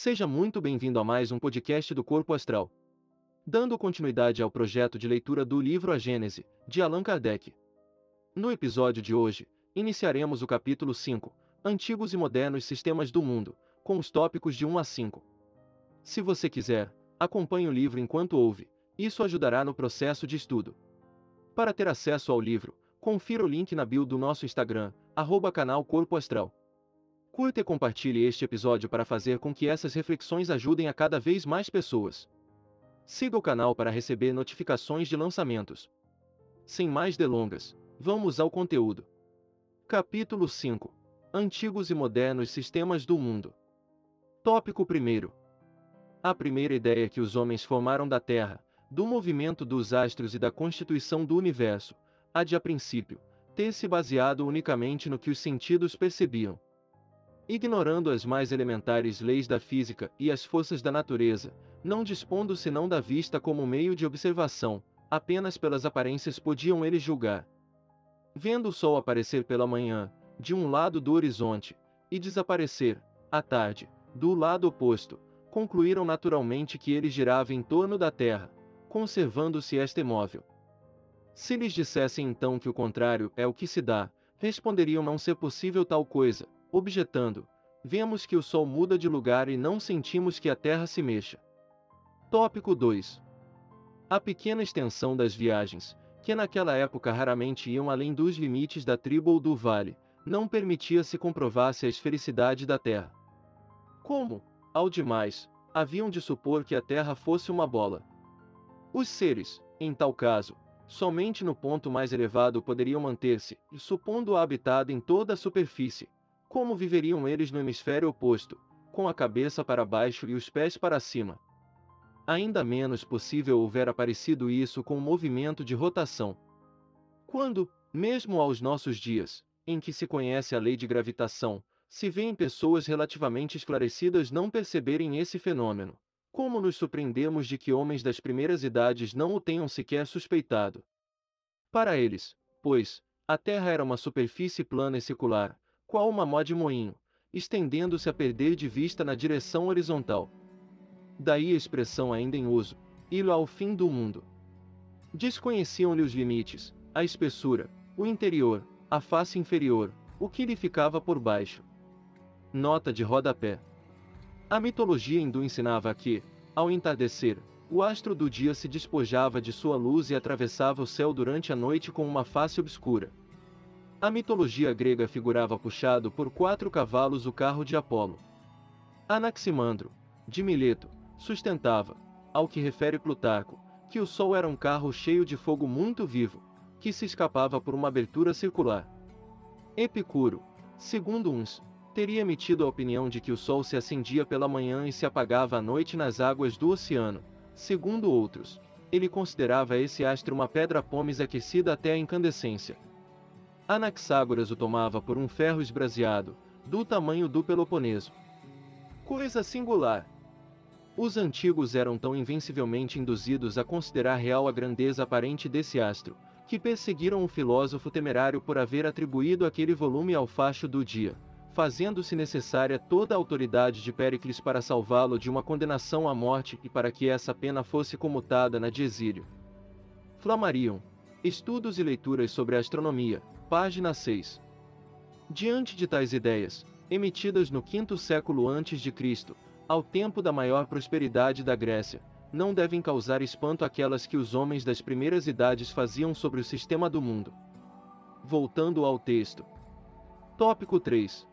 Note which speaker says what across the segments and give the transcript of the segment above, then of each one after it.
Speaker 1: Seja muito bem-vindo a mais um podcast do Corpo Astral. Dando continuidade ao projeto de leitura do livro A Gênese, de Allan Kardec. No episódio de hoje, iniciaremos o capítulo 5, Antigos e Modernos Sistemas do Mundo, com os tópicos de 1 a 5. Se você quiser, acompanhe o livro enquanto ouve, isso ajudará no processo de estudo. Para ter acesso ao livro, confira o link na bio do nosso Instagram, arroba canal Corpo Astral. Curta e compartilhe este episódio para fazer com que essas reflexões ajudem a cada vez mais pessoas. Siga o canal para receber notificações de lançamentos. Sem mais delongas, vamos ao conteúdo. Capítulo 5 Antigos e Modernos Sistemas do Mundo. Tópico 1 A primeira ideia que os homens formaram da Terra, do movimento dos astros e da constituição do universo, há de a princípio ter se baseado unicamente no que os sentidos percebiam. Ignorando as mais elementares leis da física e as forças da natureza, não dispondo senão da vista como meio de observação, apenas pelas aparências podiam eles julgar. Vendo o sol aparecer pela manhã, de um lado do horizonte, e desaparecer, à tarde, do lado oposto, concluíram naturalmente que ele girava em torno da Terra, conservando-se esta imóvel. Se lhes dissessem então que o contrário é o que se dá, responderiam não ser possível tal coisa, objetando: Vemos que o Sol muda de lugar e não sentimos que a Terra se mexa. Tópico 2. A pequena extensão das viagens, que naquela época raramente iam além dos limites da tribo ou do vale, não permitia se comprovasse a esfericidade da Terra. Como, ao demais, haviam de supor que a Terra fosse uma bola. Os seres, em tal caso, somente no ponto mais elevado poderiam manter-se, supondo-a habitada em toda a superfície, como viveriam eles no hemisfério oposto, com a cabeça para baixo e os pés para cima? Ainda menos possível houver aparecido isso com o movimento de rotação. Quando, mesmo aos nossos dias, em que se conhece a lei de gravitação, se vêem pessoas relativamente esclarecidas não perceberem esse fenômeno, como nos surpreendemos de que homens das primeiras idades não o tenham sequer suspeitado? Para eles, pois, a Terra era uma superfície plana e circular, qual uma mó de moinho, estendendo-se a perder de vista na direção horizontal. Daí a expressão ainda em uso, ir ao fim do mundo. Desconheciam-lhe os limites, a espessura, o interior, a face inferior, o que lhe ficava por baixo. Nota de rodapé. A mitologia hindu ensinava que, ao entardecer, o astro do dia se despojava de sua luz e atravessava o céu durante a noite com uma face obscura. A mitologia grega figurava puxado por quatro cavalos o carro de Apolo. Anaximandro, de Mileto, sustentava, ao que refere Plutarco, que o Sol era um carro cheio de fogo muito vivo, que se escapava por uma abertura circular. Epicuro, segundo uns, teria emitido a opinião de que o Sol se acendia pela manhã e se apagava à noite nas águas do oceano. Segundo outros, ele considerava esse astro uma pedra pomes aquecida até a incandescência. Anaxágoras o tomava por um ferro esbraseado, do tamanho do Peloponeso. Coisa singular! Os antigos eram tão invencivelmente induzidos a considerar real a grandeza aparente desse astro, que perseguiram o filósofo temerário por haver atribuído aquele volume ao facho do dia, fazendo-se necessária toda a autoridade de Péricles para salvá-lo de uma condenação à morte e para que essa pena fosse comutada na de exílio. Flamariam. Estudos e leituras sobre astronomia, Página 6. Diante de tais ideias, emitidas no quinto século antes de Cristo, ao tempo da maior prosperidade da Grécia, não devem causar espanto aquelas que os homens das primeiras idades faziam sobre o sistema do mundo. Voltando ao texto. Tópico 3.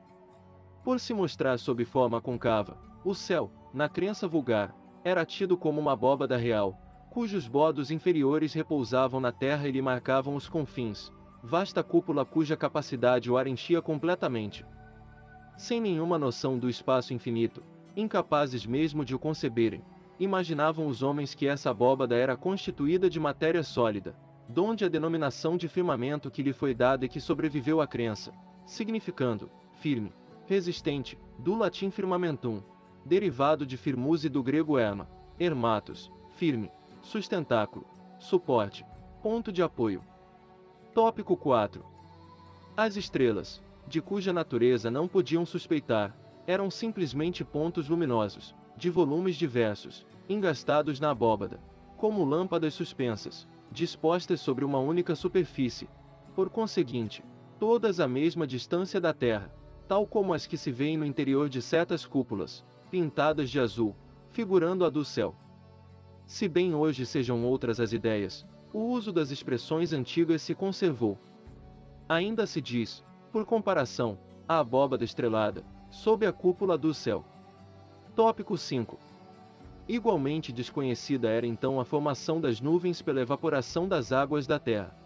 Speaker 1: Por se mostrar sob forma concava, o céu, na crença vulgar, era tido como uma abóbada real, cujos bordos inferiores repousavam na terra e lhe marcavam os confins, vasta cúpula cuja capacidade o ar enchia completamente. Sem nenhuma noção do espaço infinito, incapazes mesmo de o conceberem, imaginavam os homens que essa abóbada era constituída de matéria sólida, donde a denominação de firmamento que lhe foi dada e que sobreviveu à crença, significando firme, resistente, do latim firmamentum, derivado de firmus e do grego erma, hermatos, firme, sustentáculo, suporte, ponto de apoio. Tópico 4. As estrelas, de cuja natureza não podiam suspeitar, eram simplesmente pontos luminosos, de volumes diversos, engastados na abóbada, como lâmpadas suspensas, dispostas sobre uma única superfície. Por conseguinte, todas à mesma distância da Terra, tal como as que se veem no interior de certas cúpulas, pintadas de azul, figurando a do céu. Se bem hoje sejam outras as ideias, o uso das expressões antigas se conservou. Ainda se diz, por comparação, a abóbada estrelada, sob a cúpula do céu. Tópico 5. Igualmente desconhecida era então a formação das nuvens pela evaporação das águas da terra.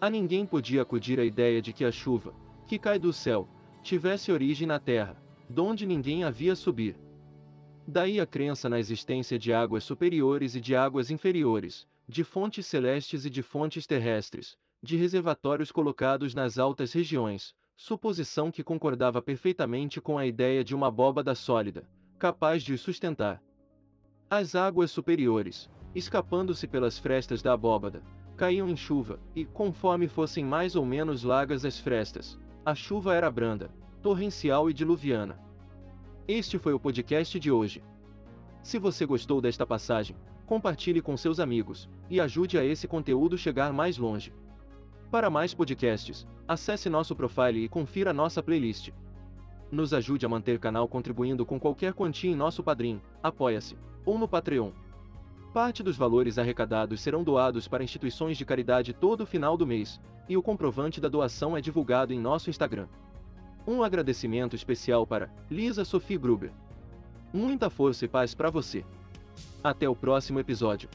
Speaker 1: A ninguém podia acudir a ideia de que a chuva, que cai do céu, tivesse origem na terra, donde ninguém havia subir. Daí a crença na existência de águas superiores e de águas inferiores, de fontes celestes e de fontes terrestres, de reservatórios colocados nas altas regiões, suposição que concordava perfeitamente com a ideia de uma abóbada sólida, capaz de os sustentar. As águas superiores, escapando-se pelas frestas da abóbada, caíam em chuva, e, conforme fossem mais ou menos largas as frestas, a chuva era branda, torrencial e diluviana. Este foi o podcast de hoje. Se você gostou desta passagem, compartilhe com seus amigos e ajude a esse conteúdo chegar mais longe. Para mais podcasts, acesse nosso profile e confira nossa playlist. Nos ajude a manter canal contribuindo com qualquer quantia em nosso padrim, apoia-se ou no Patreon. Parte dos valores arrecadados serão doados para instituições de caridade todo final do mês, e o comprovante da doação é divulgado em nosso Instagram. Um agradecimento especial para Lisa Sophie Gruber. Muita força e paz para você. Até o próximo episódio.